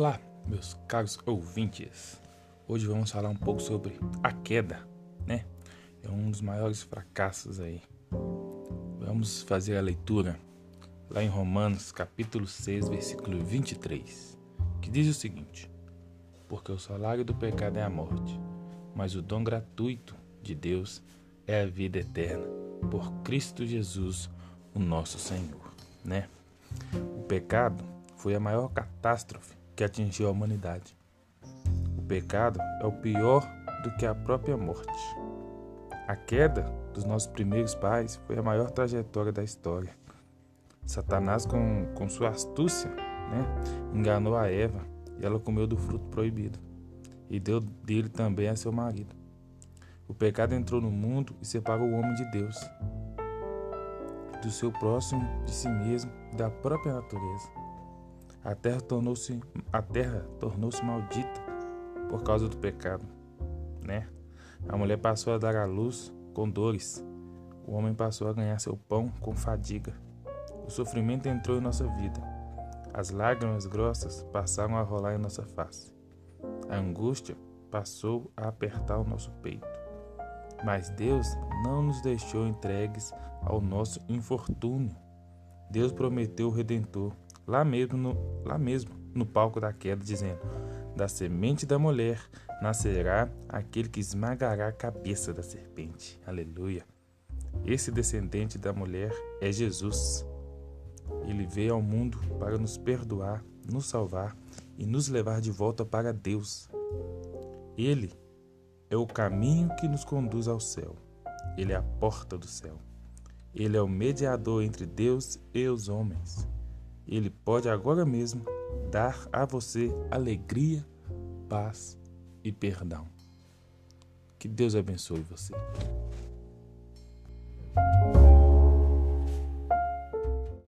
Olá, meus caros ouvintes. Hoje vamos falar um pouco sobre a queda, né? É um dos maiores fracassos aí. Vamos fazer a leitura lá em Romanos, capítulo 6, versículo 23, que diz o seguinte: Porque o salário do pecado é a morte, mas o dom gratuito de Deus é a vida eterna, por Cristo Jesus, o nosso Senhor, né? O pecado foi a maior catástrofe que atingiu a humanidade. O pecado é o pior do que a própria morte. A queda dos nossos primeiros pais foi a maior trajetória da história. Satanás, com, com sua astúcia, né, enganou a Eva e ela comeu do fruto proibido e deu dele também a seu marido. O pecado entrou no mundo e separou o homem de Deus, do seu próximo, de si mesmo, da própria natureza. A terra tornou-se a terra tornou-se maldita por causa do pecado, né? A mulher passou a dar à luz com dores. O homem passou a ganhar seu pão com fadiga. O sofrimento entrou em nossa vida. As lágrimas grossas passaram a rolar em nossa face. A angústia passou a apertar o nosso peito. Mas Deus não nos deixou entregues ao nosso infortúnio. Deus prometeu o redentor lá mesmo no, lá mesmo, no palco da queda, dizendo: Da semente da mulher nascerá aquele que esmagará a cabeça da serpente. Aleluia. Esse descendente da mulher é Jesus. Ele veio ao mundo para nos perdoar, nos salvar e nos levar de volta para Deus. Ele é o caminho que nos conduz ao céu. Ele é a porta do céu. Ele é o mediador entre Deus e os homens. Ele pode agora mesmo dar a você alegria, paz e perdão. Que Deus abençoe você.